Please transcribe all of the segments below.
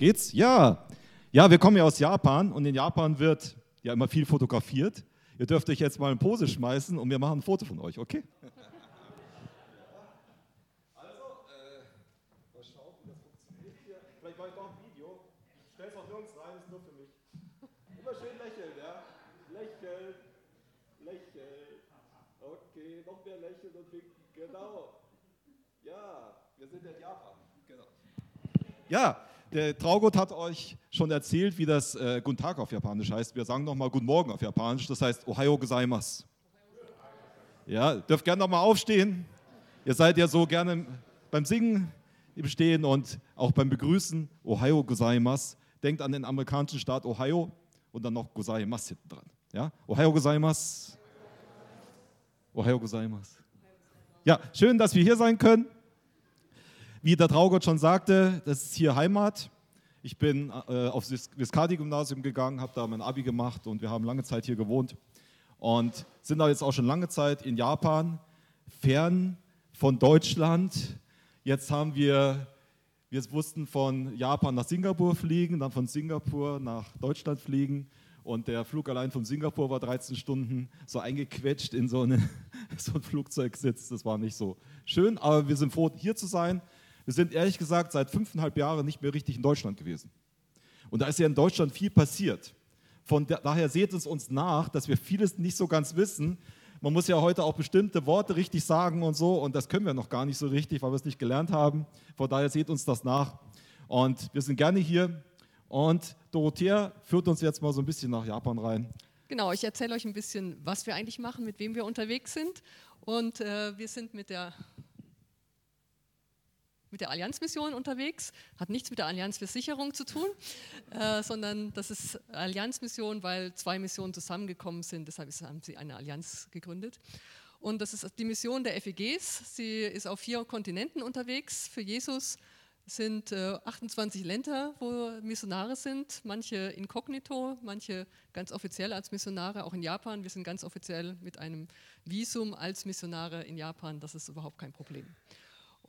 Geht's? Ja. Ja, wir kommen ja aus Japan und in Japan wird ja immer viel fotografiert. Ihr dürft euch jetzt mal in Pose schmeißen und wir machen ein Foto von euch, okay? Also, äh, mal schauen, wie das funktioniert hier. Vielleicht mache ich doch ein Video. Ich stelle es auch nirgends rein, ist nur für mich. Immer schön lächeln, ja? Lächeln, lächeln. Okay, noch mehr lächeln und winken. Genau. Ja, wir sind in Japan. Genau. Ja, der Traugott hat euch schon erzählt, wie das äh, Guten Tag auf Japanisch heißt. Wir sagen nochmal Guten Morgen auf Japanisch. Das heißt Ohayo gozaimasu. Ja, dürft gerne nochmal aufstehen. Ihr seid ja so gerne beim Singen im Stehen und auch beim Begrüßen Ohayo gozaimasu. Denkt an den amerikanischen Staat Ohio und dann noch gozaimasu hinten dran. Ja, Ohayo gozaimasu. Ohayo gozaimasu. Ja, schön, dass wir hier sein können. Wie der Traugott schon sagte, das ist hier Heimat. Ich bin äh, aufs Viscardi-Gymnasium gegangen, habe da mein Abi gemacht und wir haben lange Zeit hier gewohnt und sind da jetzt auch schon lange Zeit in Japan, fern von Deutschland. Jetzt haben wir, wir wussten von Japan nach Singapur fliegen, dann von Singapur nach Deutschland fliegen und der Flug allein von Singapur war 13 Stunden so eingequetscht in so, eine, so ein Flugzeugsitz. Das war nicht so schön, aber wir sind froh, hier zu sein. Wir sind ehrlich gesagt seit fünfeinhalb Jahren nicht mehr richtig in Deutschland gewesen. Und da ist ja in Deutschland viel passiert. Von daher seht es uns nach, dass wir vieles nicht so ganz wissen. Man muss ja heute auch bestimmte Worte richtig sagen und so, und das können wir noch gar nicht so richtig, weil wir es nicht gelernt haben. Von daher seht uns das nach. Und wir sind gerne hier. Und Dorothea führt uns jetzt mal so ein bisschen nach Japan rein. Genau, ich erzähle euch ein bisschen, was wir eigentlich machen, mit wem wir unterwegs sind. Und äh, wir sind mit der mit der Allianzmission unterwegs, hat nichts mit der Allianz für Sicherung zu tun, äh, sondern das ist Allianzmission, weil zwei Missionen zusammengekommen sind, deshalb haben sie eine Allianz gegründet. Und das ist die Mission der FEGs. Sie ist auf vier Kontinenten unterwegs für Jesus. Es sind äh, 28 Länder, wo Missionare sind, manche inkognito, manche ganz offiziell als Missionare, auch in Japan. Wir sind ganz offiziell mit einem Visum als Missionare in Japan, das ist überhaupt kein Problem.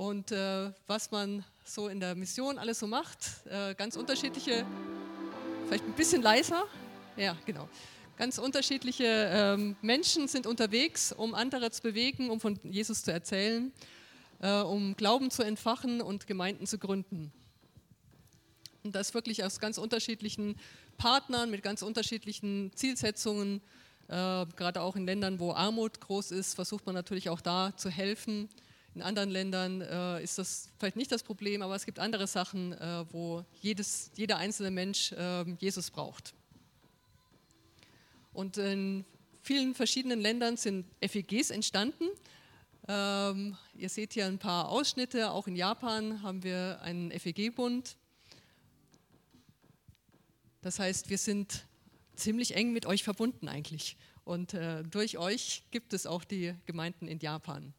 Und äh, was man so in der Mission alles so macht, äh, ganz unterschiedliche, vielleicht ein bisschen leiser, ja, genau. Ganz unterschiedliche ähm, Menschen sind unterwegs, um andere zu bewegen, um von Jesus zu erzählen, äh, um Glauben zu entfachen und Gemeinden zu gründen. Und das wirklich aus ganz unterschiedlichen Partnern mit ganz unterschiedlichen Zielsetzungen. Äh, gerade auch in Ländern, wo Armut groß ist, versucht man natürlich auch da zu helfen in anderen Ländern äh, ist das vielleicht nicht das Problem, aber es gibt andere Sachen, äh, wo jedes, jeder einzelne Mensch äh, Jesus braucht. Und in vielen verschiedenen Ländern sind FEGs entstanden. Ähm, ihr seht hier ein paar Ausschnitte. Auch in Japan haben wir einen FEG-Bund. Das heißt, wir sind ziemlich eng mit euch verbunden eigentlich. Und äh, durch euch gibt es auch die Gemeinden in Japan.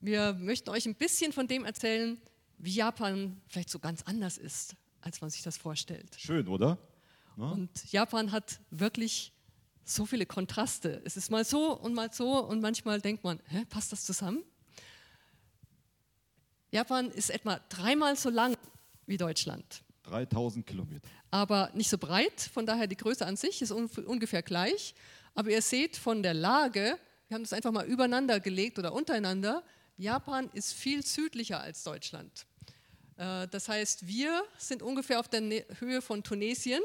Wir möchten euch ein bisschen von dem erzählen, wie Japan vielleicht so ganz anders ist, als man sich das vorstellt. Schön, oder? Ja. Und Japan hat wirklich so viele Kontraste. Es ist mal so und mal so und manchmal denkt man, hä, passt das zusammen? Japan ist etwa dreimal so lang wie Deutschland. 3000 Kilometer. Aber nicht so breit, von daher die Größe an sich ist ungefähr gleich. Aber ihr seht von der Lage, wir haben das einfach mal übereinander gelegt oder untereinander, Japan ist viel südlicher als Deutschland. Äh, das heißt, wir sind ungefähr auf der Höhe von Tunesien.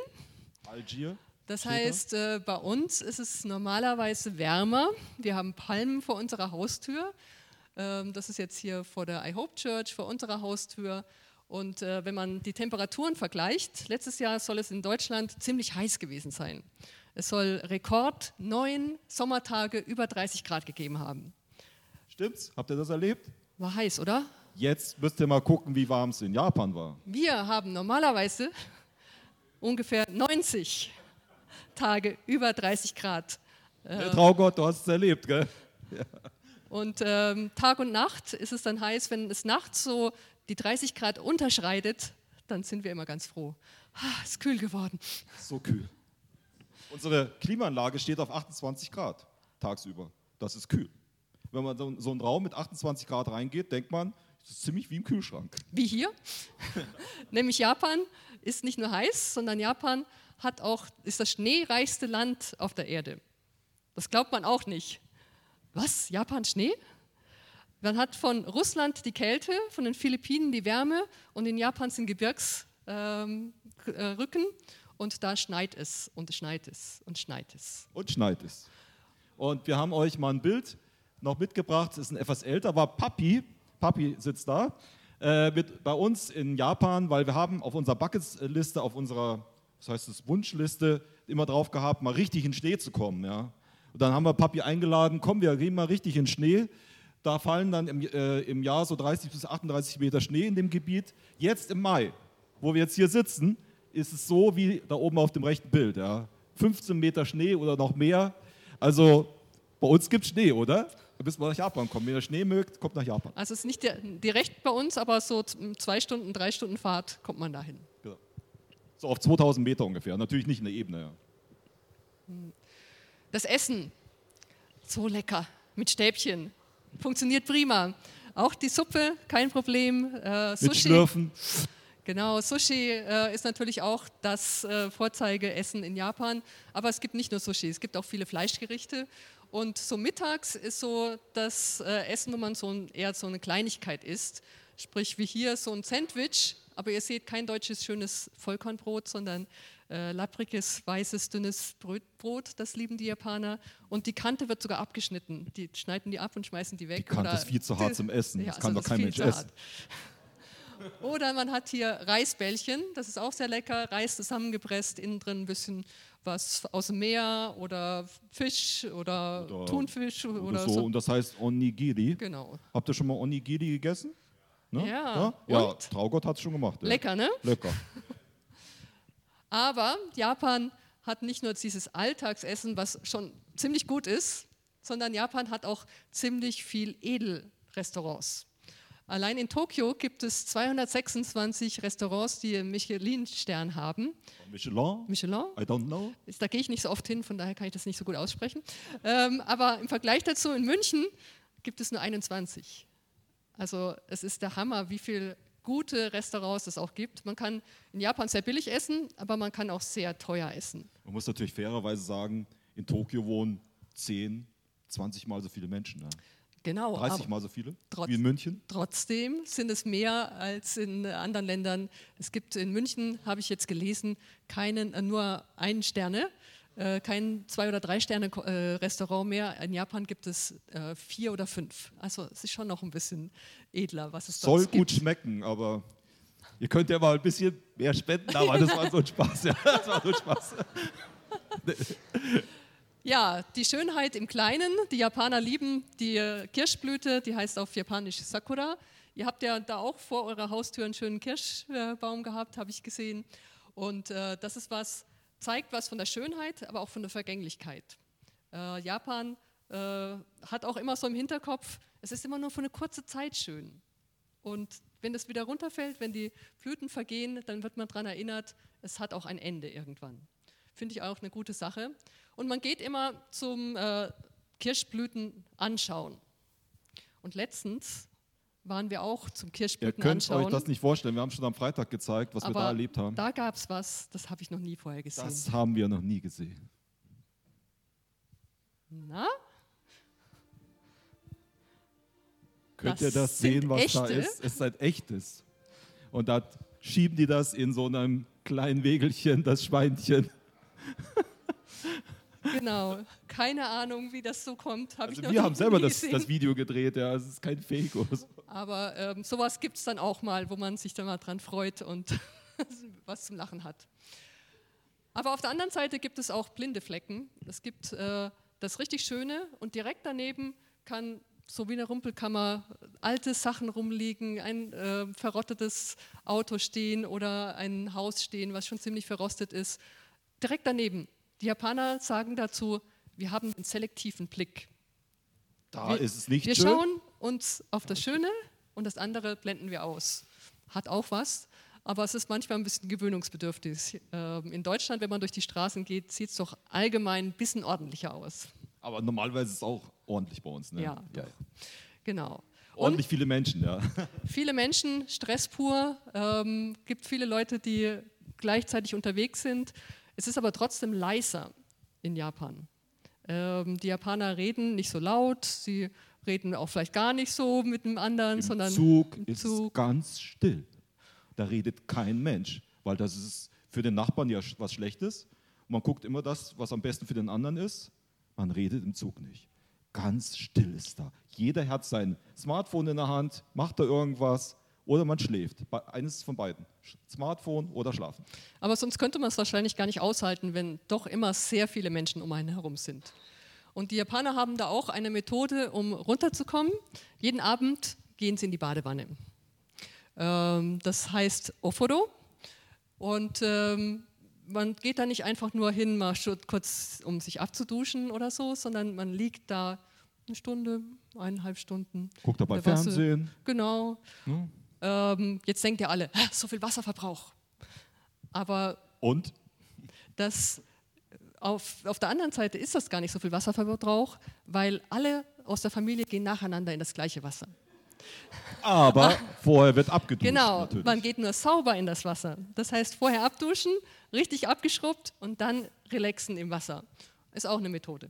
Algier. Das heißt, äh, bei uns ist es normalerweise wärmer. Wir haben Palmen vor unserer Haustür. Ähm, das ist jetzt hier vor der I Hope Church, vor unserer Haustür. Und äh, wenn man die Temperaturen vergleicht, letztes Jahr soll es in Deutschland ziemlich heiß gewesen sein. Es soll Rekord neun Sommertage über 30 Grad gegeben haben. Stimmt's? Habt ihr das erlebt? War heiß, oder? Jetzt müsst ihr mal gucken, wie warm es in Japan war. Wir haben normalerweise ungefähr 90 Tage über 30 Grad. Herr Traugott, du hast es erlebt, gell? Ja. Und ähm, Tag und Nacht ist es dann heiß, wenn es nachts so die 30 Grad unterschreitet, dann sind wir immer ganz froh. Ah, ist kühl geworden. So kühl. Unsere Klimaanlage steht auf 28 Grad tagsüber. Das ist kühl. Wenn man so, so einen Raum mit 28 Grad reingeht, denkt man, Das ist ziemlich wie im Kühlschrank. Wie hier. Nämlich Japan ist nicht nur heiß, sondern Japan hat auch, ist das schneereichste Land auf der Erde. Das glaubt man auch nicht. Was? Japan Schnee? Man hat von Russland die Kälte, von den Philippinen die Wärme und in Japan sind Gebirgsrücken ähm, äh, und da schneit es und schneit es und schneit es. Und schneit es. Und wir haben euch mal ein Bild noch mitgebracht, ist ein etwas älter, war Papi, Papi sitzt da, äh, mit, bei uns in Japan, weil wir haben auf unserer Bucketliste, auf unserer, was heißt es, Wunschliste immer drauf gehabt, mal richtig in Schnee zu kommen. Ja? Und dann haben wir Papi eingeladen, komm, wir gehen mal richtig in Schnee. Da fallen dann im, äh, im Jahr so 30 bis 38 Meter Schnee in dem Gebiet. Jetzt im Mai, wo wir jetzt hier sitzen, ist es so wie da oben auf dem rechten Bild. Ja? 15 Meter Schnee oder noch mehr. Also bei uns gibt es Schnee, oder? Da müssen wir nach Japan kommen. Wenn ihr Schnee mögt, kommt nach Japan. Also es ist nicht direkt bei uns, aber so zwei Stunden, drei Stunden Fahrt kommt man dahin. Genau. So auf 2000 Meter ungefähr. Natürlich nicht in der Ebene. Ja. Das Essen, so lecker, mit Stäbchen, funktioniert prima. Auch die Suppe, kein Problem. Äh, Sushi. Mit Schlürfen. Genau, Sushi äh, ist natürlich auch das äh, Vorzeigeessen in Japan, aber es gibt nicht nur Sushi, es gibt auch viele Fleischgerichte und so mittags ist so das äh, Essen, wo man so ein, eher so eine Kleinigkeit isst, sprich wie hier so ein Sandwich, aber ihr seht kein deutsches schönes Vollkornbrot, sondern äh, lappriges, weißes, dünnes Brot, das lieben die Japaner. Und die Kante wird sogar abgeschnitten. Die schneiden die ab und schmeißen die weg. Die Kante oder, ist viel zu hart zum Essen. Ja, das kann also doch kein Mensch essen. Oder man hat hier Reisbällchen, das ist auch sehr lecker. Reis zusammengepresst, innen drin ein bisschen was aus dem Meer oder Fisch oder, oder Thunfisch oder, oder so. so. Und das heißt Onigiri. Genau. Habt ihr schon mal Onigiri gegessen? Ne? Ja. Ja, ja Traugott hat es schon gemacht. Ja. Lecker, ne? Lecker. Aber Japan hat nicht nur dieses Alltagsessen, was schon ziemlich gut ist, sondern Japan hat auch ziemlich viel Edelrestaurants. Allein in Tokio gibt es 226 Restaurants, die einen Michelin-Stern haben. Michelin? Michelin? I don't know. Da gehe ich nicht so oft hin, von daher kann ich das nicht so gut aussprechen. Ähm, aber im Vergleich dazu in München gibt es nur 21. Also es ist der Hammer, wie viele gute Restaurants es auch gibt. Man kann in Japan sehr billig essen, aber man kann auch sehr teuer essen. Man muss natürlich fairerweise sagen, in Tokio wohnen 10, 20 Mal so viele Menschen. Ne? Genau. 30 Mal so viele trotz, wie in München? Trotzdem sind es mehr als in anderen Ländern. Es gibt in München, habe ich jetzt gelesen, keinen, äh, nur einen Sterne, äh, kein zwei oder drei Sterne äh, mehr. In Japan gibt es äh, vier oder fünf. Also es ist schon noch ein bisschen edler, was es Soll dort gut schmecken, aber ihr könnt ja mal ein bisschen mehr spenden, aber das war so ein Spaß. Ja, das war so ein Spaß. Ja, die Schönheit im Kleinen. Die Japaner lieben die Kirschblüte, die heißt auf Japanisch Sakura. Ihr habt ja da auch vor eurer Haustür einen schönen Kirschbaum gehabt, habe ich gesehen. Und äh, das ist was, zeigt was von der Schönheit, aber auch von der Vergänglichkeit. Äh, Japan äh, hat auch immer so im Hinterkopf, es ist immer nur für eine kurze Zeit schön. Und wenn es wieder runterfällt, wenn die Blüten vergehen, dann wird man daran erinnert, es hat auch ein Ende irgendwann. Finde ich auch eine gute Sache. Und man geht immer zum äh, Kirschblüten anschauen. Und letztens waren wir auch zum Kirschblüten anschauen. Ihr könnt euch das nicht vorstellen. Wir haben schon am Freitag gezeigt, was Aber wir da erlebt haben. Da gab es was, das habe ich noch nie vorher gesehen. Das haben wir noch nie gesehen. Na? Könnt das ihr das sehen, was echte? da ist? Es ist ein echtes. Und da schieben die das in so einem kleinen Wegelchen, das Schweinchen. Genau, keine Ahnung, wie das so kommt. Hab also wir haben selber das, das, Video gedreht, ja, es ist kein Fake. Aber ähm, sowas gibt es dann auch mal, wo man sich dann mal dran freut und was zum Lachen hat. Aber auf der anderen Seite gibt es auch blinde Flecken. Es gibt äh, das richtig Schöne und direkt daneben kann so wie eine Rumpelkammer alte Sachen rumliegen, ein äh, verrottetes Auto stehen oder ein Haus stehen, was schon ziemlich verrostet ist. Direkt daneben die Japaner sagen dazu, wir haben einen selektiven Blick. Da wir, ist es nicht wir schön. Wir schauen uns auf das Schöne und das andere blenden wir aus. Hat auch was, aber es ist manchmal ein bisschen gewöhnungsbedürftig. Ähm, in Deutschland, wenn man durch die Straßen geht, sieht es doch allgemein ein bisschen ordentlicher aus. Aber normalerweise ist es auch ordentlich bei uns. Ne? Ja, ja. genau. Ordentlich viele Menschen, ja. Viele Menschen, Stress pur, ähm, gibt viele Leute, die gleichzeitig unterwegs sind. Es ist aber trotzdem leiser in Japan. Ähm, die Japaner reden nicht so laut, sie reden auch vielleicht gar nicht so mit dem anderen, Im sondern Zug im ist Zug. ganz still. Da redet kein Mensch, weil das ist für den Nachbarn ja was Schlechtes. Man guckt immer das, was am besten für den anderen ist. Man redet im Zug nicht. Ganz still ist da. Jeder hat sein Smartphone in der Hand, macht da irgendwas oder man schläft. Eines von beiden. Smartphone oder schlafen. Aber sonst könnte man es wahrscheinlich gar nicht aushalten, wenn doch immer sehr viele Menschen um einen herum sind. Und die Japaner haben da auch eine Methode, um runterzukommen. Jeden Abend gehen sie in die Badewanne. Ähm, das heißt Oforo. Und ähm, man geht da nicht einfach nur hin, mal kurz, um sich abzuduschen oder so, sondern man liegt da eine Stunde, eineinhalb Stunden. Guckt dabei. Fernsehen. Genau. Ne? Ähm, jetzt denkt ihr alle, "Hä, so viel Wasserverbrauch. Aber Und das auf, auf der anderen Seite ist das gar nicht so viel Wasserverbrauch, weil alle aus der Familie gehen nacheinander in das gleiche Wasser. aber vorher wird abgeduscht. Genau, natürlich. man geht nur sauber in das Wasser. Das heißt, vorher abduschen, richtig abgeschrubbt und dann relaxen im Wasser. Ist auch eine Methode.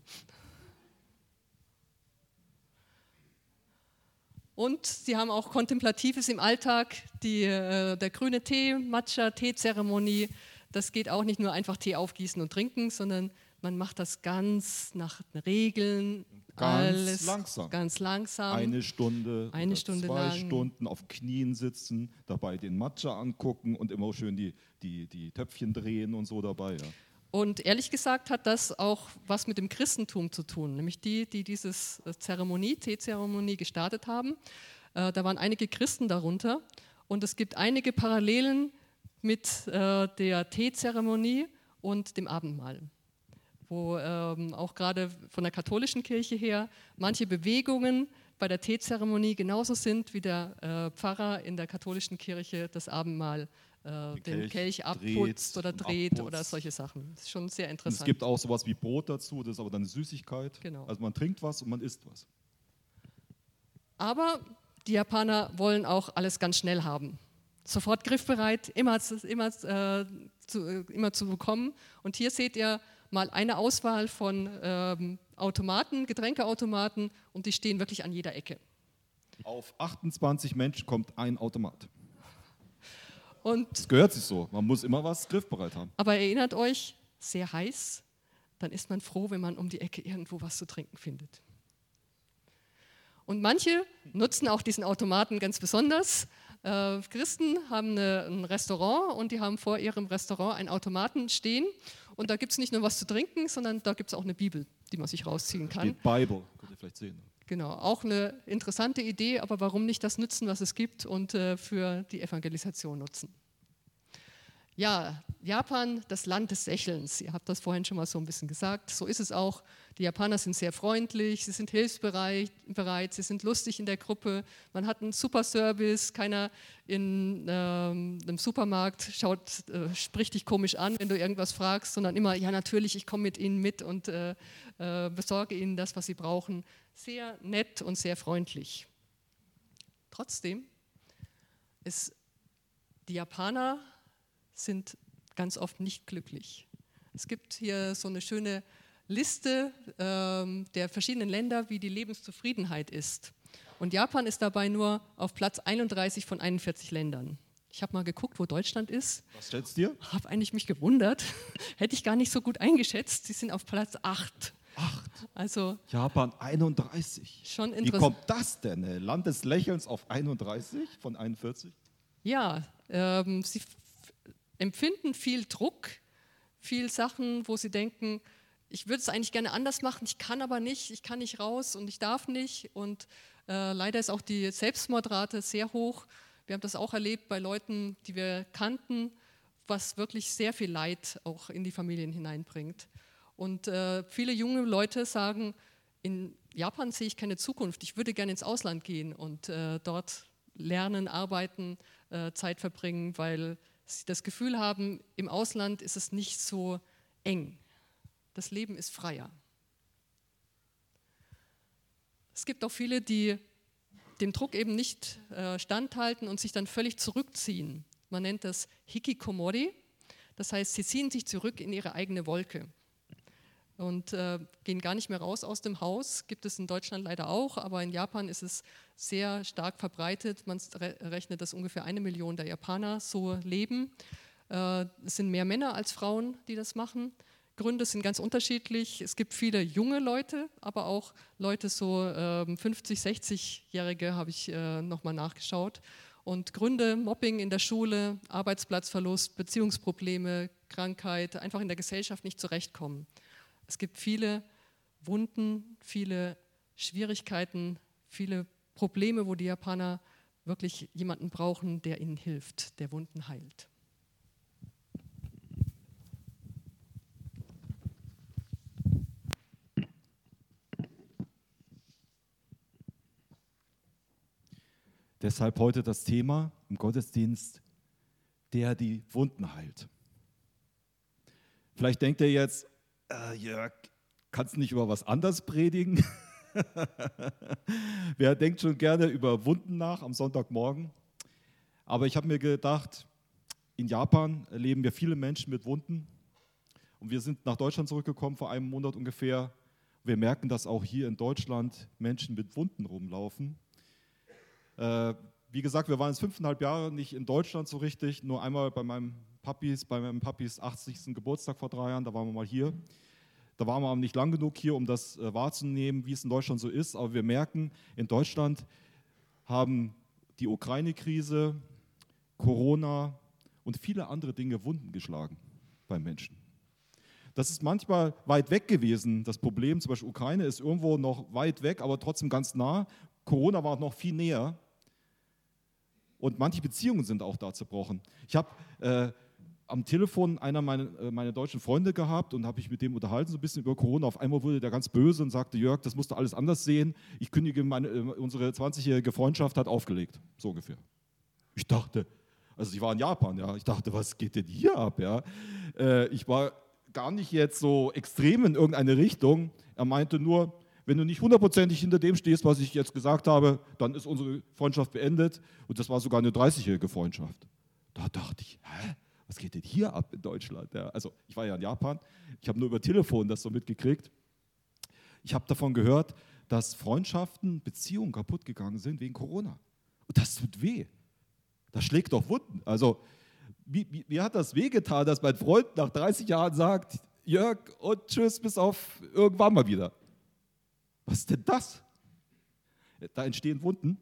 Und sie haben auch Kontemplatives im Alltag, die, äh, der grüne Tee, Matcha-Tee-Zeremonie. Das geht auch nicht nur einfach Tee aufgießen und trinken, sondern man macht das ganz nach den Regeln. Ganz alles langsam. Ganz langsam. eine Stunde, Eine Stunde zwei lang. Stunden auf Knien sitzen, dabei den Matcha angucken und immer schön die, die, die Töpfchen drehen und so dabei. Ja. Und ehrlich gesagt hat das auch was mit dem Christentum zu tun, nämlich die, die dieses äh, Zeremonie, Teezeremonie gestartet haben. Äh, da waren einige Christen darunter und es gibt einige Parallelen mit äh, der Teezeremonie und dem Abendmahl, wo ähm, auch gerade von der katholischen Kirche her manche Bewegungen bei der Teezeremonie genauso sind wie der Pfarrer in der katholischen Kirche das Abendmahl äh, den Kelch Kelch dreht abputzt oder dreht oder abputzt. solche Sachen. Das ist schon sehr Und es interessant. gibt auch sowas wie Brot dazu, das ist aber dann eine Süßigkeit. Genau. Also man trinkt was und man isst was. Aber die Japaner wollen auch alles ganz schnell haben. Sofort griffbereit, immer, zu- immer, äh, zu, äh, immer zu bekommen. Und hier seht ihr mal eine Auswahl von ähm, Automaten, Getränkeautomaten und die stehen wirklich an jeder Ecke. Auf 28 Menschen kommt ein Automat. Und, Das gehört sich so. Man muss immer was griffbereit haben. aber erinnert euch, sehr heiß, dann ist man froh, wenn man um die Ecke irgendwo was zu trinken findet. Und manche nutzen auch diesen Automaten ganz besonders. Äh, Christen haben eine, ein Restaurant und die haben vor ihrem Restaurant einen Automaten stehen. Und da gibt es nicht nur was zu trinken, sondern da gibt es auch eine Bibel, die man sich rausziehen kann. Steht Bible, könnt ihr vielleicht sehen. Genau, auch eine interessante Idee, aber warum nicht das nutzen, was es gibt und äh, für die Evangelisation nutzen? Ja, Japan, das Land des Lächelns. Ihr habt das vorhin schon mal so ein bisschen gesagt. So ist es auch. Die Japaner sind sehr freundlich, sie sind hilfsbereit, bereit, sie sind lustig in der Gruppe. Man hat einen super Service. Keiner in ähm, einem Supermarkt schaut, äh, spricht dich komisch an, wenn du irgendwas fragst, sondern immer, ja, natürlich, ich komme mit Ihnen mit und äh, äh, besorge Ihnen das, was Sie brauchen. Sehr nett und sehr freundlich. Trotzdem ist die Japaner sind ganz oft nicht glücklich. Es gibt hier so eine schöne Liste ähm, der verschiedenen Länder, wie die Lebenszufriedenheit ist. Und Japan ist dabei nur auf Platz 31 von 41 Ländern. Ich habe mal geguckt, wo Deutschland ist, Was du dir? habe eigentlich mich gewundert, hätte ich gar nicht so gut eingeschätzt. Sie sind auf Platz 8. Acht. Also Japan 31. schon Wie interessant. kommt das denn? Land des Lächelns auf 31 von 41? Ja, ähm, sie empfinden viel Druck, viel Sachen, wo sie denken, ich würde es eigentlich gerne anders machen, ich kann aber nicht, ich kann nicht raus und ich darf nicht. Und äh, leider ist auch die Selbstmordrate sehr hoch. Wir haben das auch erlebt bei Leuten, die wir kannten, was wirklich sehr viel Leid auch in die Familien hineinbringt. Und äh, viele junge Leute sagen, in Japan sehe ich keine Zukunft, ich würde gerne ins Ausland gehen und äh, dort lernen, arbeiten, äh, Zeit verbringen, weil sie das Gefühl haben, im Ausland ist es nicht so eng. Das Leben ist freier. Es gibt auch viele, die dem Druck eben nicht äh, standhalten und sich dann völlig zurückziehen. Man nennt das Hikikomori. Das heißt, sie ziehen sich zurück in ihre eigene Wolke und äh, gehen gar nicht mehr raus aus dem Haus. Gibt es in Deutschland leider auch, aber in Japan ist es sehr stark verbreitet. Man rechnet, dass ungefähr eine Million der Japaner so leben. Äh, es sind mehr Männer als Frauen, die das machen. Gründe sind ganz unterschiedlich. Es gibt viele junge Leute, aber auch Leute so äh, 50, 60-Jährige habe ich äh, nochmal nachgeschaut. Und Gründe, Mobbing in der Schule, Arbeitsplatzverlust, Beziehungsprobleme, Krankheit, einfach in der Gesellschaft nicht zurechtkommen. Es gibt viele Wunden, viele Schwierigkeiten, viele Probleme, wo die Japaner wirklich jemanden brauchen, der ihnen hilft, der Wunden heilt. Deshalb heute das Thema im Gottesdienst, der die Wunden heilt. Vielleicht denkt ihr jetzt, äh, Jörg, kannst du nicht über was anderes predigen? Wer denkt schon gerne über Wunden nach am Sonntagmorgen? Aber ich habe mir gedacht, in Japan erleben wir viele Menschen mit Wunden. Und wir sind nach Deutschland zurückgekommen vor einem Monat ungefähr. Wir merken, dass auch hier in Deutschland Menschen mit Wunden rumlaufen. Äh, wie gesagt, wir waren jetzt fünfeinhalb Jahre nicht in Deutschland so richtig, nur einmal bei meinem Papis, bei meinem Papis 80. Geburtstag vor drei Jahren, da waren wir mal hier. Da waren wir aber nicht lang genug hier, um das äh, wahrzunehmen, wie es in Deutschland so ist. Aber wir merken, in Deutschland haben die Ukraine-Krise, Corona und viele andere Dinge Wunden geschlagen bei Menschen. Das ist manchmal weit weg gewesen. Das Problem, zum Beispiel Ukraine, ist irgendwo noch weit weg, aber trotzdem ganz nah. Corona war noch viel näher. Und manche Beziehungen sind auch da zerbrochen. Ich habe äh, am Telefon einer meiner äh, meine deutschen Freunde gehabt und habe ich mit dem unterhalten, so ein bisschen über Corona. Auf einmal wurde der ganz böse und sagte, Jörg, das musst du alles anders sehen. Ich kündige, meine, äh, unsere 20-jährige Freundschaft hat aufgelegt. So ungefähr. Ich dachte, also ich war in Japan, ja. Ich dachte, was geht denn hier ab, ja? Äh, ich war gar nicht jetzt so extrem in irgendeine Richtung. Er meinte nur, wenn du nicht hundertprozentig hinter dem stehst, was ich jetzt gesagt habe, dann ist unsere Freundschaft beendet. Und das war sogar eine 30-jährige Freundschaft. Da dachte ich, hä? Was geht denn hier ab in Deutschland? Ja, also ich war ja in Japan, ich habe nur über Telefon das so mitgekriegt. Ich habe davon gehört, dass Freundschaften, Beziehungen kaputt gegangen sind wegen Corona. Und das tut weh. Das schlägt doch Wunden. Also, wie, wie, wie hat das wehgetan, dass mein Freund nach 30 Jahren sagt, Jörg und tschüss, bis auf irgendwann mal wieder. Was ist denn das? Da entstehen Wunden.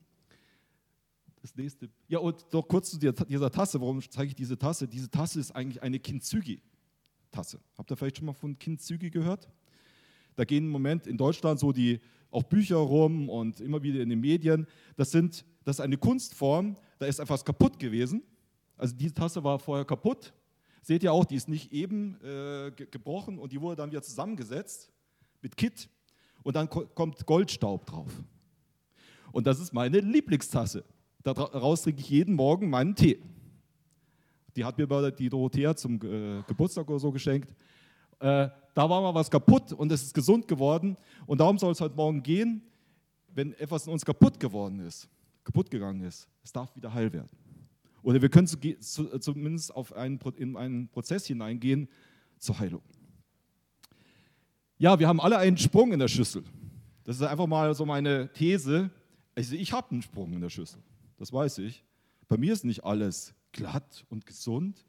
Das nächste. Ja, und noch kurz zu dieser Tasse. Warum zeige ich diese Tasse? Diese Tasse ist eigentlich eine Kintsugi-Tasse. Habt ihr vielleicht schon mal von Kintsugi gehört? Da gehen im Moment in Deutschland so die auch Bücher rum und immer wieder in den Medien. Das, sind, das ist eine Kunstform, da ist etwas kaputt gewesen. Also diese Tasse war vorher kaputt. Seht ihr auch, die ist nicht eben äh, gebrochen und die wurde dann wieder zusammengesetzt mit Kit und dann kommt Goldstaub drauf. Und das ist meine Lieblingstasse. Daraus trinke ich jeden Morgen meinen Tee. Die hat mir die Dorothea zum äh, Geburtstag oder so geschenkt. Äh, da war mal was kaputt und es ist gesund geworden. Und darum soll es heute Morgen gehen, wenn etwas in uns kaputt geworden ist, kaputt gegangen ist, es darf wieder heil werden. Oder wir können zumindest auf einen, in einen Prozess hineingehen zur Heilung. Ja, wir haben alle einen Sprung in der Schüssel. Das ist einfach mal so meine These. Also ich habe einen Sprung in der Schüssel, das weiß ich. Bei mir ist nicht alles glatt und gesund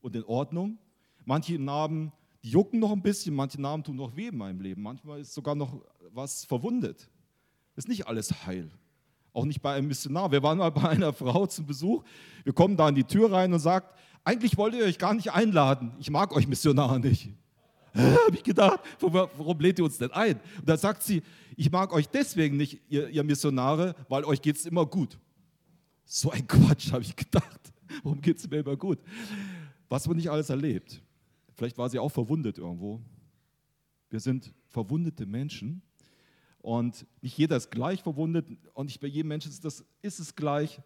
und in Ordnung. Manche Narben, die jucken noch ein bisschen, manche Narben tun noch weh in meinem Leben. Manchmal ist sogar noch was verwundet. Ist nicht alles heil. Auch nicht bei einem Missionar. Wir waren mal bei einer Frau zum Besuch. Wir kommen da in die Tür rein und sagt, eigentlich wollt ihr euch gar nicht einladen. Ich mag euch Missionare nicht. habe ich gedacht, warum lädt ihr uns denn ein? Und dann sagt sie, ich mag euch deswegen nicht, ihr, ihr Missionare, weil euch geht es immer gut. So ein Quatsch, habe ich gedacht. Warum geht es mir immer gut? Was man nicht alles erlebt. Vielleicht war sie auch verwundet irgendwo. Wir sind verwundete Menschen und nicht jeder ist gleich verwundet und nicht bei jedem Menschen ist, das, ist es gleich.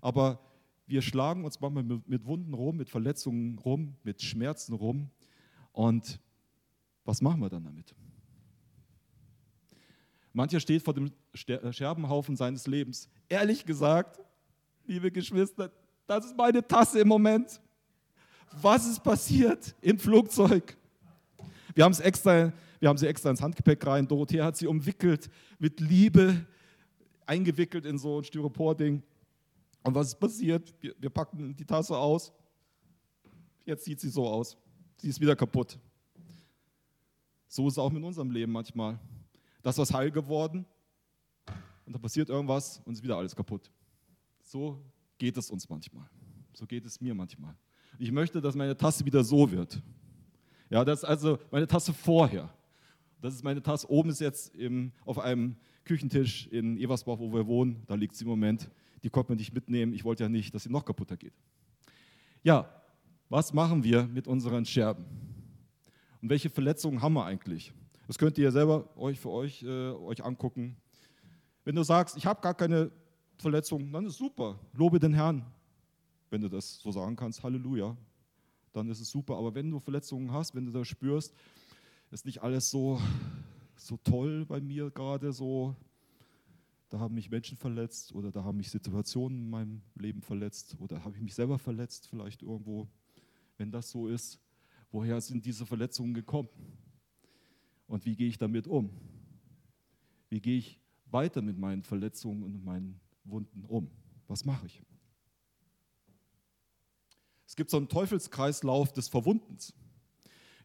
Aber wir schlagen uns manchmal mit, Wunden rum, mit Verletzungen rum, mit Schmerzen rum. Und was machen wir dann damit? Mancher steht vor dem Scherbenhaufen seines Lebens. Ehrlich gesagt, liebe Geschwister, das ist meine Tasse im Moment. Was ist passiert im Flugzeug? Wir haben, es extra, wir haben sie extra ins Handgepäck rein. Dorothea hat sie umwickelt, mit Liebe eingewickelt in so ein Styropor-Ding. Und was ist passiert? Wir, wir packen die Tasse aus. Jetzt sieht sie so aus. Sie ist wieder kaputt. So ist es auch mit unserem Leben manchmal. Das ist heil geworden und da passiert irgendwas und ist wieder alles kaputt. So geht es uns manchmal. So geht es mir manchmal. Ich möchte, dass meine Tasse wieder so wird. Ja, das ist also meine Tasse vorher. Das ist meine Tasse. Oben ist jetzt im, auf einem Küchentisch in Eversbach, wo wir wohnen. Da liegt sie im Moment. Die konnte man nicht mitnehmen. Ich wollte ja nicht, dass sie noch kaputter geht. Ja, was machen wir mit unseren Scherben? Und welche Verletzungen haben wir eigentlich? Das könnt ihr selber euch für euch, äh, euch angucken. Wenn du sagst, ich habe gar keine Verletzung, dann ist super. Lobe den Herrn, wenn du das so sagen kannst. Halleluja. Dann ist es super. Aber wenn du Verletzungen hast, wenn du das spürst, ist nicht alles so, so toll bei mir gerade, so, da haben mich Menschen verletzt oder da haben mich Situationen in meinem Leben verletzt oder habe ich mich selber verletzt vielleicht irgendwo. Wenn das so ist, woher sind diese Verletzungen gekommen? Und wie gehe ich damit um? Wie gehe ich weiter mit meinen Verletzungen und meinen Wunden um? Was mache ich? Es gibt so einen Teufelskreislauf des Verwundens.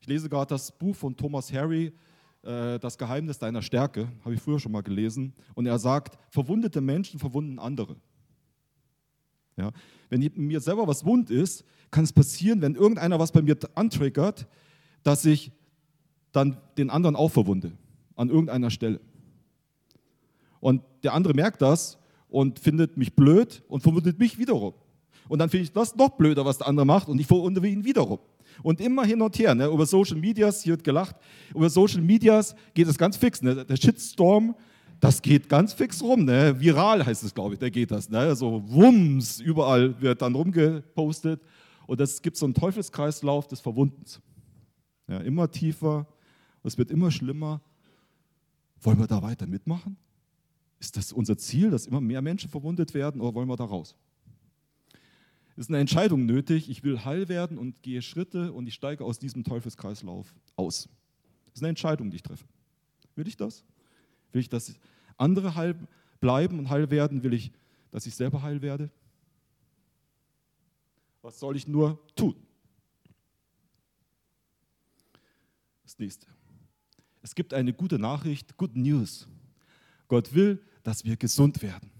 Ich lese gerade das Buch von Thomas Harry, äh, Das Geheimnis deiner Stärke, habe ich früher schon mal gelesen. Und er sagt, verwundete Menschen verwunden andere. Ja, wenn mir selber was wund ist, kann es passieren, wenn irgendeiner was bei mir antriggert, dass ich dann den anderen auch verwunde, an irgendeiner Stelle. Und der andere merkt das und findet mich blöd und verwundet mich wiederum. Und dann finde ich das noch blöder, was der andere macht und ich verwundere ihn wiederum. Und immer hin und her, ne? über Social Medias, hier wird gelacht, über Social Medias geht es ganz fix. Ne? Der Shitstorm, das geht ganz fix rum. Ne? Viral heißt es, glaube ich, da geht das. Ne? Also Wumms, überall wird dann rumgepostet. Und es gibt so einen Teufelskreislauf des Verwundens. Ja, immer tiefer, es wird immer schlimmer. Wollen wir da weiter mitmachen? Ist das unser Ziel, dass immer mehr Menschen verwundet werden oder wollen wir da raus? Es ist eine Entscheidung nötig. Ich will heil werden und gehe Schritte und ich steige aus diesem Teufelskreislauf aus. Das ist eine Entscheidung, die ich treffe. Will ich das? Will ich, dass andere heil bleiben und heil werden? Will ich, dass ich selber heil werde? Was soll ich nur tun? Das nächste. Es gibt eine gute Nachricht, Good News. Gott will, dass wir gesund werden.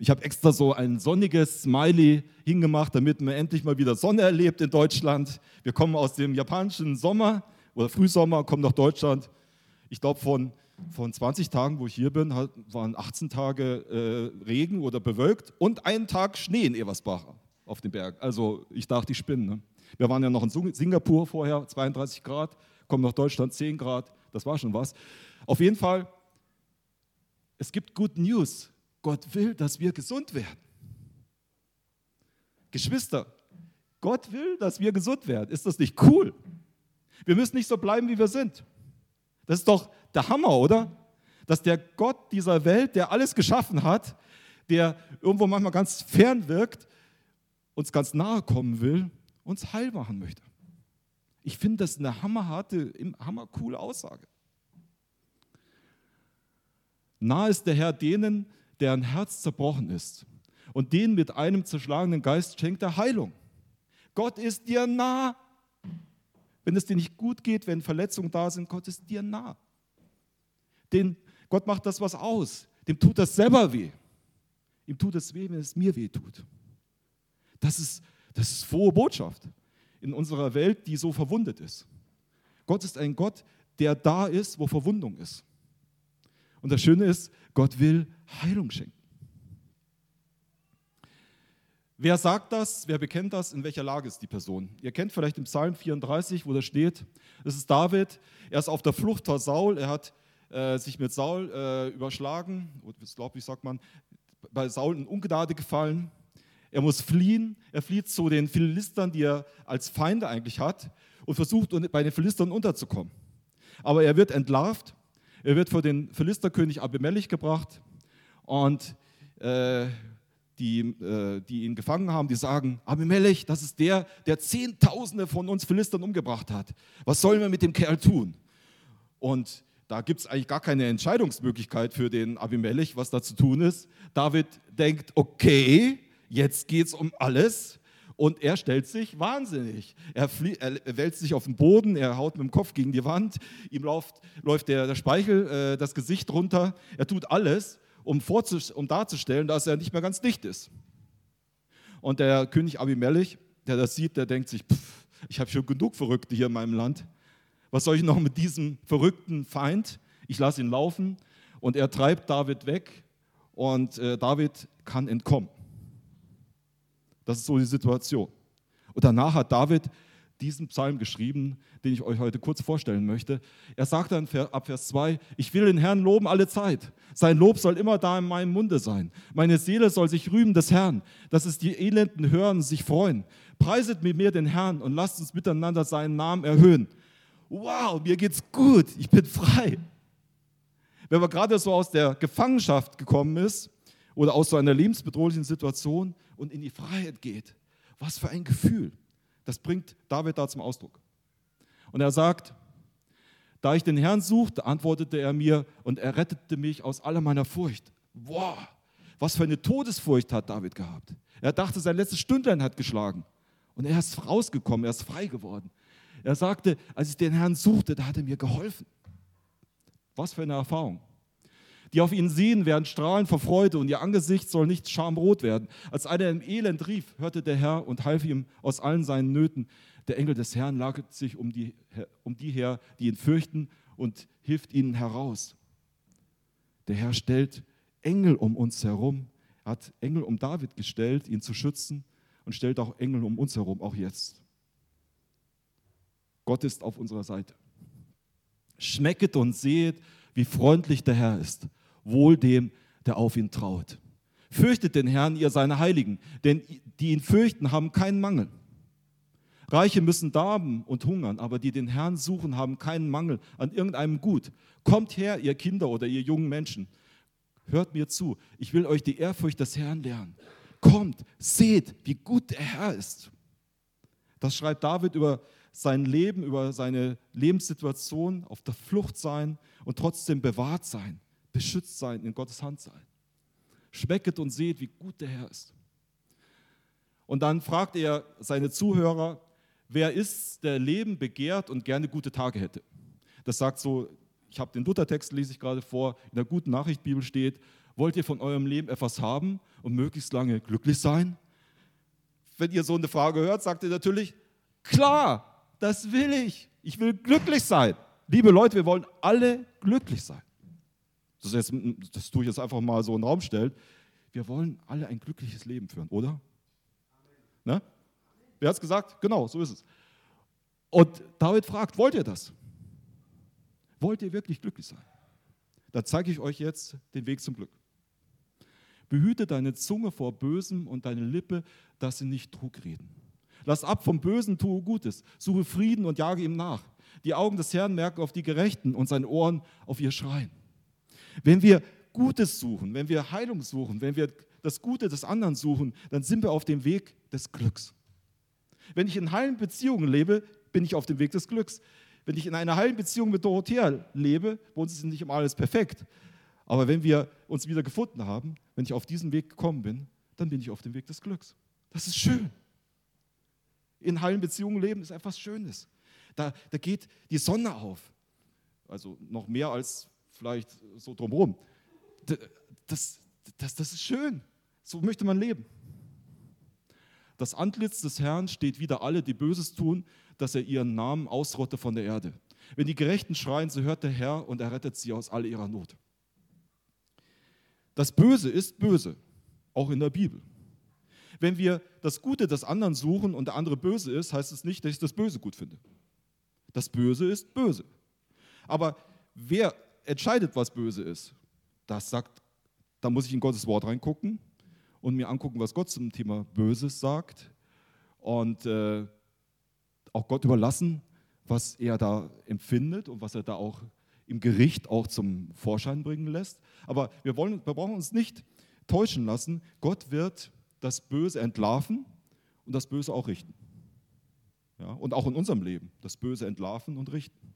Ich habe extra so ein sonniges Smiley hingemacht, damit man endlich mal wieder Sonne erlebt in Deutschland. Wir kommen aus dem japanischen Sommer oder Frühsommer, kommen nach Deutschland. Ich glaube, von, von 20 Tagen, wo ich hier bin, waren 18 Tage äh, Regen oder bewölkt und ein Tag Schnee in Eversbach auf dem Berg. Also ich dachte, ich spinne. Ne? Wir waren ja noch in Singapur vorher, 32 Grad, kommen nach Deutschland 10 Grad das war schon was. Auf jeden Fall, es gibt Good News. Gott will, dass wir gesund werden. Geschwister, Gott will, dass wir gesund werden. Ist das nicht cool? Wir müssen nicht so bleiben, wie wir sind. Das ist doch der Hammer, oder? Dass der Gott dieser Welt, der alles geschaffen hat, der irgendwo manchmal ganz fern wirkt, uns ganz nahe kommen will, uns heil machen möchte. Ich finde das eine hammerharte, hammercoole Aussage. Nah ist der Herr denen, deren Herz zerbrochen ist. Und denen mit einem zerschlagenen Geist schenkt er Heilung. Gott ist dir nah. Wenn es dir nicht gut geht, wenn Verletzungen da sind, Gott ist dir nah. Den, Gott macht das was aus. Dem tut das selber weh. Ihm tut es weh, wenn es mir weh tut. Das ist, das ist frohe Botschaft in unserer Welt, die so verwundet ist. Gott ist ein Gott, der da ist, wo Verwundung ist. Und das Schöne ist, Gott will Heilung schenken. Wer sagt das? Wer bekennt das? In welcher Lage ist die Person? Ihr kennt vielleicht im Psalm 34, wo da steht, es ist David, er ist auf der Flucht vor Saul, er hat äh, sich mit Saul äh, überschlagen, ich glaube, wie sagt man, bei Saul in Ungnade gefallen er muss fliehen. Er flieht zu den Philistern, die er als Feinde eigentlich hat, und versucht, bei den Philistern unterzukommen. Aber er wird entlarvt. Er wird vor den Philisterkönig Abimelech gebracht und äh, die, äh, die ihn gefangen haben, die sagen, Abimelech, das ist der, der Zehntausende von uns Philistern umgebracht hat. Was sollen wir mit dem Kerl tun? Und da gibt es eigentlich gar keine Entscheidungsmöglichkeit für den Abimelech, was da zu tun ist. David denkt, okay, jetzt geht es um alles. Und er stellt sich wahnsinnig. Er, er, wälzt sich auf den Boden, er haut mit dem Kopf gegen die Wand, ihm läuft, läuft der, der Speichel, äh, das Gesicht runter. Er tut alles, um, um darzustellen, dass er nicht mehr ganz dicht ist. Und der König Abimelech, der das sieht, der denkt sich, pff, ich habe schon genug Verrückte hier in meinem Land. Was soll ich noch mit diesem verrückten Feind? Ich lasse ihn laufen und er treibt David weg und äh, David kann entkommen. Das ist so die Situation. Und danach hat David diesen Psalm geschrieben, den ich euch heute kurz vorstellen möchte. Er sagt dann ab Vers 2, ich will den Herrn loben alle Zeit. Sein Lob soll immer da in meinem Munde sein. Meine Seele soll sich rühmen des Herrn, dass es die Elenden hören sich freuen. Preiset mit mir den Herrn und lasst uns miteinander seinen Namen erhöhen. Wow, mir geht's gut, ich bin frei. Wenn man gerade so aus der Gefangenschaft gekommen ist oder aus so einer lebensbedrohlichen Situation, und in die Freiheit geht. Was für ein Gefühl. Das bringt David da zum Ausdruck. Und er sagt, da ich den Herrn suchte, antwortete er mir und er rettete mich aus aller meiner Furcht. Wow, was für eine Todesfurcht hat David gehabt. Er dachte, sein letztes Stündlein hat geschlagen. Und er ist rausgekommen, er ist frei geworden. Er sagte, als ich den Herrn suchte, da hat er mir geholfen. Was für eine Erfahrung die auf ihn sehen, werden strahlen vor Freude und ihr Angesicht soll nicht schamrot werden. Als einer im Elend rief, hörte der Herr und half ihm aus allen seinen Nöten. Der Engel des Herrn lagert sich um die, um die her, die ihn fürchten und hilft ihnen heraus. Der Herr stellt Engel um uns herum. Er hat Engel um David gestellt, ihn zu schützen und stellt auch Engel um uns herum, auch jetzt. Gott ist auf unserer Seite. Schmecket und seht, wie freundlich der Herr ist wohl dem, der auf ihn traut. Fürchtet den Herrn, ihr seine Heiligen, denn die ihn fürchten, haben keinen Mangel. Reiche müssen darben und hungern, aber die den Herrn suchen, haben keinen Mangel an irgendeinem Gut. Kommt her, ihr Kinder oder ihr jungen Menschen. Hört mir zu, ich will euch die Ehrfurcht des Herrn lernen. Kommt, seht, wie gut der Herr ist. Das schreibt David über sein Leben, über seine Lebenssituation, auf der Flucht sein und trotzdem bewahrt sein beschützt sein, in Gottes Hand sein. Schmecket und seht, wie gut der Herr ist. Und dann fragt er seine Zuhörer, wer ist, der Leben begehrt und gerne gute Tage hätte. Das sagt so, ich habe den Luthertext, lese ich gerade vor, in der guten Nachricht Bibel steht, wollt ihr von eurem Leben etwas haben und möglichst lange glücklich sein? Wenn ihr so eine Frage hört, sagt ihr natürlich, klar, das will ich. Ich will glücklich sein. Liebe Leute, wir wollen alle glücklich sein. Das, jetzt, das tue ich jetzt einfach mal so in den Raum stellen. Wir wollen alle ein glückliches Leben führen, oder? Ne? Wer hat es gesagt? Genau, so ist es. Und David fragt, wollt ihr das? Wollt ihr wirklich glücklich sein? Da zeige ich euch jetzt den Weg zum Glück. Behüte deine Zunge vor Bösem und deine Lippe, dass sie nicht Trug reden. Lass ab vom Bösen, tue Gutes, suche Frieden und jage ihm nach. Die Augen des Herrn merken auf die Gerechten und seine Ohren auf ihr Schreien. Wenn wir Gutes suchen, wenn wir Heilung suchen, wenn wir das Gute des anderen suchen, dann sind wir auf dem Weg des Glücks. Wenn ich in heilen Beziehungen lebe, bin ich auf dem Weg des Glücks. Wenn ich in einer heilen Beziehung mit Dorothea lebe, bei uns ist nicht immer alles perfekt, aber wenn wir uns wieder gefunden haben, wenn ich auf diesen Weg gekommen bin, dann bin ich auf dem Weg des Glücks. Das ist schön. In heilen Beziehungen leben ist etwas Schönes. Da, da geht die Sonne auf. Also noch mehr als vielleicht so drumherum. Das, das, das ist schön. So möchte man leben. Das Antlitz des Herrn steht wieder alle, die Böses tun, dass er ihren Namen ausrotte von der Erde. Wenn die Gerechten schreien, so hört der Herr und er rettet sie aus all ihrer Not. Das Böse ist böse, auch in der Bibel. Wenn wir das Gute des anderen suchen und der andere böse ist, heißt es nicht, dass ich das Böse gut finde. Das Böse ist böse. Aber wer entscheidet, was böse ist. Das sagt, da muss ich in Gottes Wort reingucken und mir angucken, was Gott zum Thema Böses sagt und äh, auch Gott überlassen, was er da empfindet und was er da auch im Gericht auch zum Vorschein bringen lässt. Aber wir, wollen, wir brauchen uns nicht täuschen lassen. Gott wird das Böse entlarven und das Böse auch richten. Ja, und auch in unserem Leben das Böse entlarven und richten.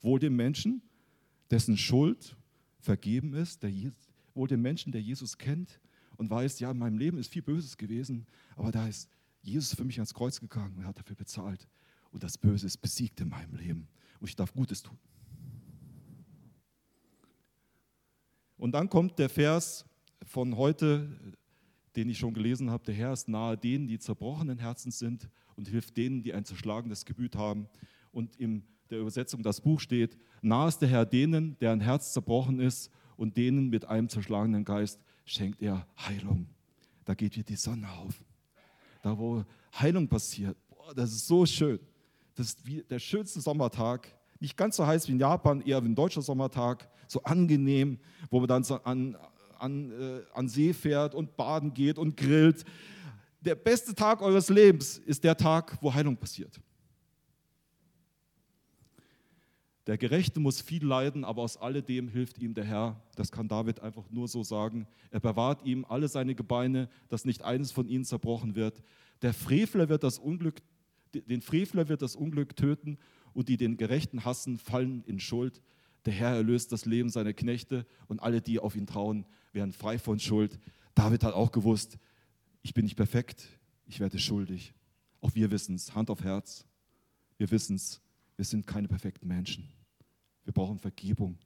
Wohl dem Menschen, dessen Schuld vergeben ist, der, wohl dem Menschen, der Jesus kennt und weiß, ja, in meinem Leben ist viel Böses gewesen, aber da ist Jesus für mich ans Kreuz gegangen und hat dafür bezahlt. Und das Böse ist besiegt in meinem Leben. Und ich darf Gutes tun. Und dann kommt der Vers von heute, den ich schon gelesen habe. Der Herr ist nahe denen, die zerbrochenen Herzens sind und hilft denen, die ein zerschlagenes Gemüt haben. Und in der Übersetzung das Buch steht, nahe ist der Herr denen, deren Herz zerbrochen ist und denen mit einem zerschlagenen Geist schenkt er Heilung. Da geht wieder die Sonne auf. Da, wo Heilung passiert. Boah, das ist so schön. Das ist wie der schönste Sommertag. Nicht ganz so heiß wie in Japan, eher wie ein deutscher Sommertag. So angenehm, wo man dann so an, an, äh, an See fährt und baden geht und grillt. Der beste Tag eures Lebens ist der Tag, wo Heilung passiert. Der Gerechte muss viel leiden, aber aus alledem hilft ihm der Herr. Das kann David einfach nur so sagen. Er bewahrt ihm alle seine Gebeine, dass nicht eines von ihnen zerbrochen wird. Der Frevler wird das Unglück, den Frevler wird das Unglück töten und die den Gerechten hassen, fallen in Schuld. Der Herr erlöst das Leben seiner Knechte und alle, die auf ihn trauen, werden frei von Schuld. David hat auch gewusst, ich bin nicht perfekt, ich werde schuldig. Auch wir wissen es, Hand auf Herz. Wir wissen es, wir sind keine perfekten Menschen. Wir brauchen Vergebung.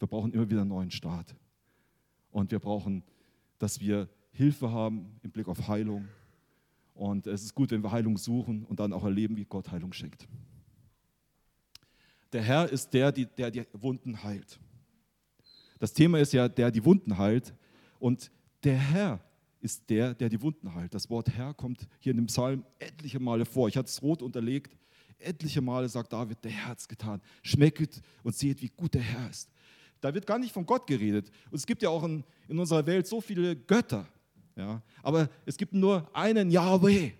Wir brauchen immer wieder einen neuen Start. Und wir brauchen, dass wir Hilfe haben im Blick auf Heilung. Und es ist gut, wenn wir Heilung suchen und dann auch erleben, wie Gott Heilung schenkt. Der Herr ist der, der die Wunden heilt. Das Thema ist ja, der die Wunden heilt. Und der Herr ist der, der die Wunden heilt. Das Wort Herr kommt hier in dem Psalm etliche Male vor. Ich hatte es rot unterlegt. Etliche Male sagt David, der Herr hat es getan. Schmecket und seht, wie gut der Herr ist. Da wird gar nicht von Gott geredet. Und es gibt ja auch in, in unserer Welt so viele Götter. Ja? Aber es gibt nur einen Yahweh,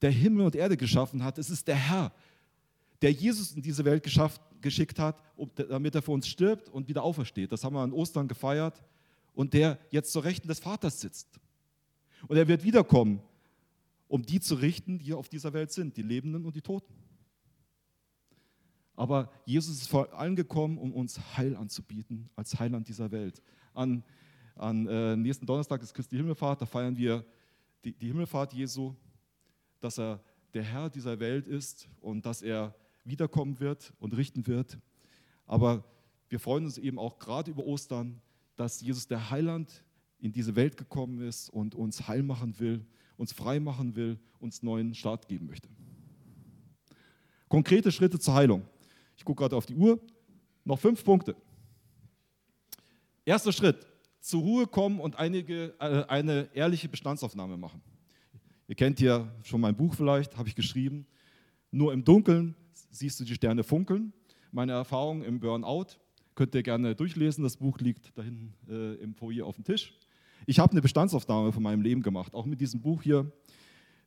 der Himmel und Erde geschaffen hat. Es ist der Herr, der Jesus in diese Welt geschafft, geschickt hat, damit er für uns stirbt und wieder aufersteht. Das haben wir an Ostern gefeiert. Und der jetzt zur Rechten des Vaters sitzt. Und er wird wiederkommen, um die zu richten, die auf dieser Welt sind, die Lebenden und die Toten. Aber Jesus ist vor allem gekommen, um uns Heil anzubieten, als Heiland dieser Welt. An, an äh, nächsten Donnerstag ist Christi Himmelfahrt, da feiern wir die, die Himmelfahrt Jesu, dass er der Herr dieser Welt ist und dass er wiederkommen wird und richten wird. Aber wir freuen uns eben auch gerade über Ostern, dass Jesus der Heiland in diese Welt gekommen ist und uns heil machen will, uns frei machen will, uns neuen Start geben möchte. Konkrete Schritte zur Heilung. Ich gucke gerade auf die Uhr. Noch fünf Punkte. Erster Schritt, zur Ruhe kommen und einige, äh, eine ehrliche Bestandsaufnahme machen. Ihr kennt ja schon mein Buch vielleicht, habe ich geschrieben. Nur im Dunkeln siehst du die Sterne funkeln. Meine Erfahrung im Burnout könnt ihr gerne durchlesen. Das Buch liegt da hinten äh, im Foyer auf dem Tisch. Ich habe eine Bestandsaufnahme von meinem Leben gemacht, auch mit diesem Buch hier.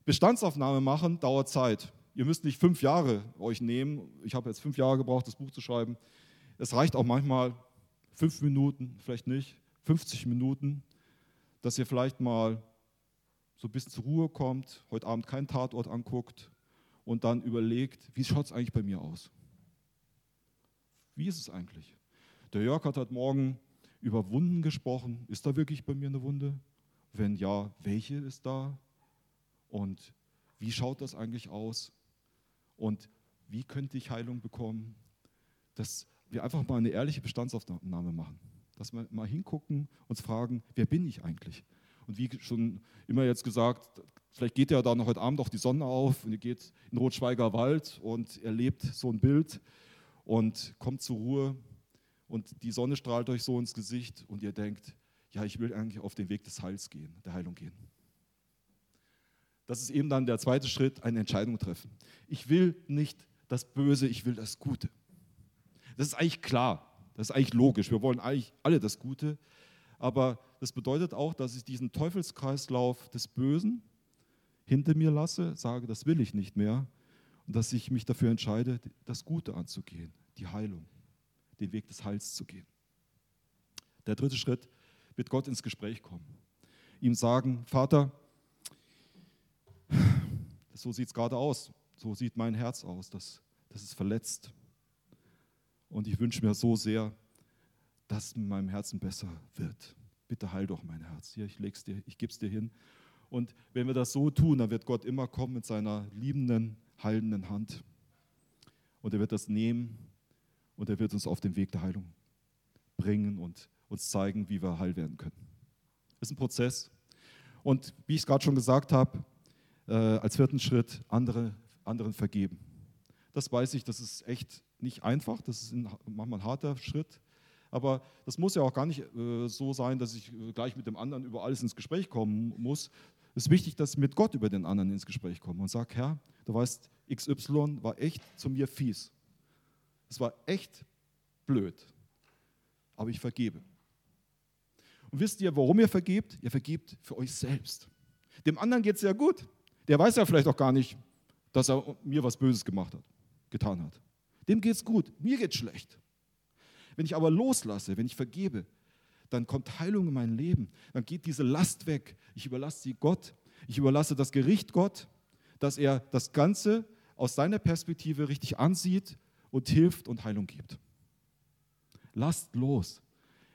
Bestandsaufnahme machen dauert Zeit. Ihr müsst nicht fünf Jahre euch nehmen. Ich habe jetzt fünf Jahre gebraucht, das Buch zu schreiben. Es reicht auch manchmal fünf Minuten, vielleicht nicht, 50 Minuten, dass ihr vielleicht mal so ein bisschen zur Ruhe kommt, heute Abend keinen Tatort anguckt und dann überlegt, wie schaut es eigentlich bei mir aus? Wie ist es eigentlich? Der Jörg hat heute Morgen über Wunden gesprochen. Ist da wirklich bei mir eine Wunde? Wenn ja, welche ist da? Und wie schaut das eigentlich aus? Und wie könnte ich Heilung bekommen? Dass wir einfach mal eine ehrliche Bestandsaufnahme machen. Dass wir mal hingucken, uns fragen, wer bin ich eigentlich? Und wie schon immer jetzt gesagt, vielleicht geht ja da noch heute Abend auch die Sonne auf und ihr geht in Rotschweiger Wald und erlebt so ein Bild und kommt zur Ruhe und die Sonne strahlt euch so ins Gesicht und ihr denkt, ja, ich will eigentlich auf den Weg des Heils gehen, der Heilung gehen. Das ist eben dann der zweite Schritt, eine Entscheidung treffen. Ich will nicht das Böse, ich will das Gute. Das ist eigentlich klar, das ist eigentlich logisch. Wir wollen eigentlich alle das Gute, aber das bedeutet auch, dass ich diesen Teufelskreislauf des Bösen hinter mir lasse, sage, das will ich nicht mehr und dass ich mich dafür entscheide, das Gute anzugehen, die Heilung, den Weg des Heils zu gehen. Der dritte Schritt, mit Gott ins Gespräch kommen. Ihm sagen, Vater, so sieht es gerade aus, so sieht mein Herz aus, das, das ist verletzt. Und ich wünsche mir so sehr, dass es in meinem Herzen besser wird. Bitte heil doch mein Herz. Hier, ich leg's dir, ich gebe es dir hin. Und wenn wir das so tun, dann wird Gott immer kommen mit seiner liebenden, heilenden Hand. Und er wird das nehmen und er wird uns auf den Weg der Heilung bringen und uns zeigen, wie wir heil werden können. Das ist ein Prozess. Und wie ich es gerade schon gesagt habe, äh, als vierten Schritt andere, anderen vergeben. Das weiß ich, das ist echt nicht einfach, das ist ein, manchmal ein harter Schritt. Aber das muss ja auch gar nicht äh, so sein, dass ich äh, gleich mit dem anderen über alles ins Gespräch kommen muss. Es ist wichtig, dass ich mit Gott über den anderen ins Gespräch komme und sage, Herr, du weißt, XY war echt zu mir fies. Es war echt blöd, aber ich vergebe. Und wisst ihr, warum ihr vergebt? Ihr vergebt für euch selbst. Dem anderen geht es ja gut. Der weiß ja vielleicht auch gar nicht, dass er mir was Böses gemacht hat, getan hat. Dem geht es gut, mir geht es schlecht. Wenn ich aber loslasse, wenn ich vergebe, dann kommt Heilung in mein Leben. Dann geht diese Last weg. Ich überlasse sie Gott. Ich überlasse das Gericht Gott, dass er das Ganze aus seiner Perspektive richtig ansieht und hilft und Heilung gibt. Lasst los.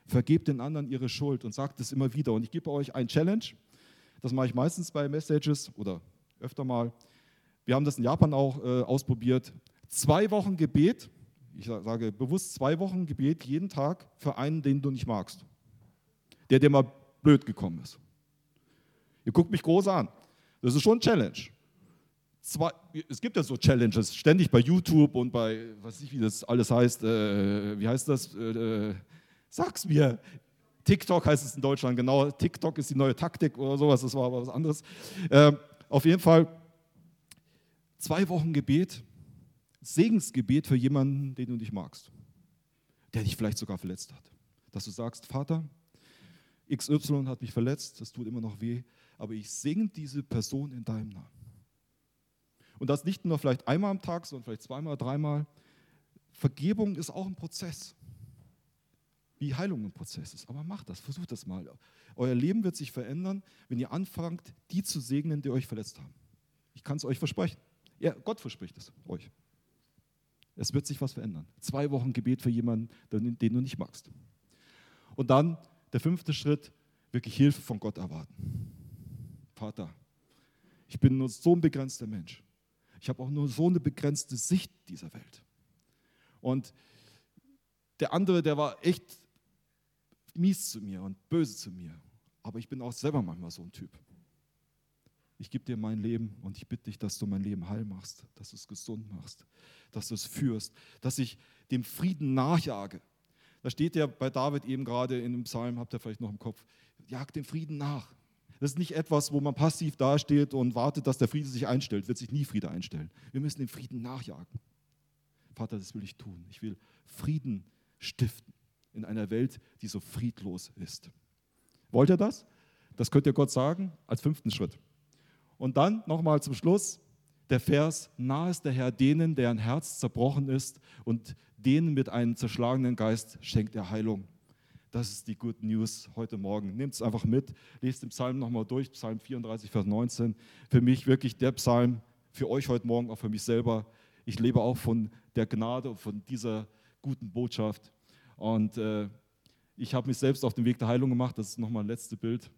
Vergebt den anderen ihre Schuld und sagt es immer wieder. Und ich gebe euch ein Challenge. Das mache ich meistens bei Messages oder öfter mal. Wir haben das in Japan auch äh, ausprobiert. Zwei Wochen Gebet. Ich sage bewusst zwei Wochen Gebet jeden Tag für einen, den du nicht magst. Der dir mal blöd gekommen ist. Ihr guckt mich groß an. Das ist schon ein Challenge. Zwei, es gibt ja so Challenges, ständig bei YouTube und bei, was ich, wie das alles heißt, äh, wie heißt das? Äh, sag's mir. TikTok heißt es in Deutschland, genau. TikTok ist die neue Taktik oder sowas, das war aber was anderes. Äh, auf jeden Fall zwei Wochen Gebet, Segensgebet für jemanden, den du nicht magst, der dich vielleicht sogar verletzt hat. Dass du sagst, Vater, XY hat mich verletzt, das tut immer noch weh, aber ich segne diese Person in deinem Namen. Und das nicht nur vielleicht einmal am Tag, sondern vielleicht zweimal, dreimal. Vergebung ist auch ein Prozess. Wie Heilung ein Prozess ist. Aber macht das, versucht das mal. Euer Leben wird sich verändern, wenn ihr anfangt, die zu segnen, die euch verletzt haben. Ich kann es euch versprechen. Ja, Gott verspricht es euch. Es wird sich was verändern. Zwei Wochen Gebet für jemanden, den du nicht magst. Und dann der fünfte Schritt, wirklich Hilfe von Gott erwarten. Vater, ich bin nur so ein begrenzter Mensch. Ich habe auch nur so eine begrenzte Sicht dieser Welt. Und der andere, der war echt mies zu mir und böse zu mir. Aber ich bin auch selber manchmal so ein Typ. Ich gebe dir mein Leben und ich bitte dich, dass du mein Leben heil machst, dass du es gesund machst, dass du es führst, dass ich dem Frieden nachjage. Da steht ja bei David eben gerade in dem Psalm, habt ihr vielleicht noch im Kopf, jag dem Frieden nach. Das ist nicht etwas, wo man passiv dasteht und wartet, dass der Friede sich einstellt. Wird sich nie Friede einstellen. Wir müssen dem Frieden nachjagen. Vater, das will ich tun. Ich will Frieden stiften in einer Welt, die so friedlos ist. Wollt ihr das? Das könnt ihr Gott sagen als fünften Schritt. Und dann nochmal zum Schluss der Vers, nahe ist der Herr denen, deren Herz zerbrochen ist und denen mit einem zerschlagenen Geist schenkt er Heilung. Das ist die Good News heute Morgen. Nehmt es einfach mit, lest den Psalm nochmal durch, Psalm 34, Vers 19. Für mich wirklich der Psalm, für euch heute Morgen, auch für mich selber. Ich lebe auch von der Gnade und von dieser guten Botschaft. Und äh, ich habe mich selbst auf den Weg der Heilung gemacht. Das ist nochmal ein letztes Bild.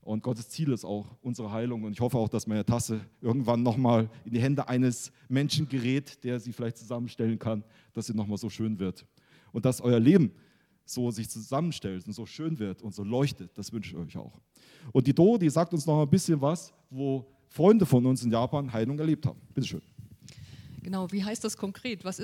Und Gottes Ziel ist auch unsere Heilung. Und ich hoffe auch, dass meine Tasse irgendwann nochmal in die Hände eines Menschen gerät, der sie vielleicht zusammenstellen kann, dass sie nochmal so schön wird. Und dass euer Leben so sich zusammenstellt und so schön wird und so leuchtet. Das wünsche ich euch auch. Und die Do, die sagt uns noch ein bisschen was, wo Freunde von uns in Japan Heilung erlebt haben. Bitte schön. Genau, wie heißt das konkret? Was ist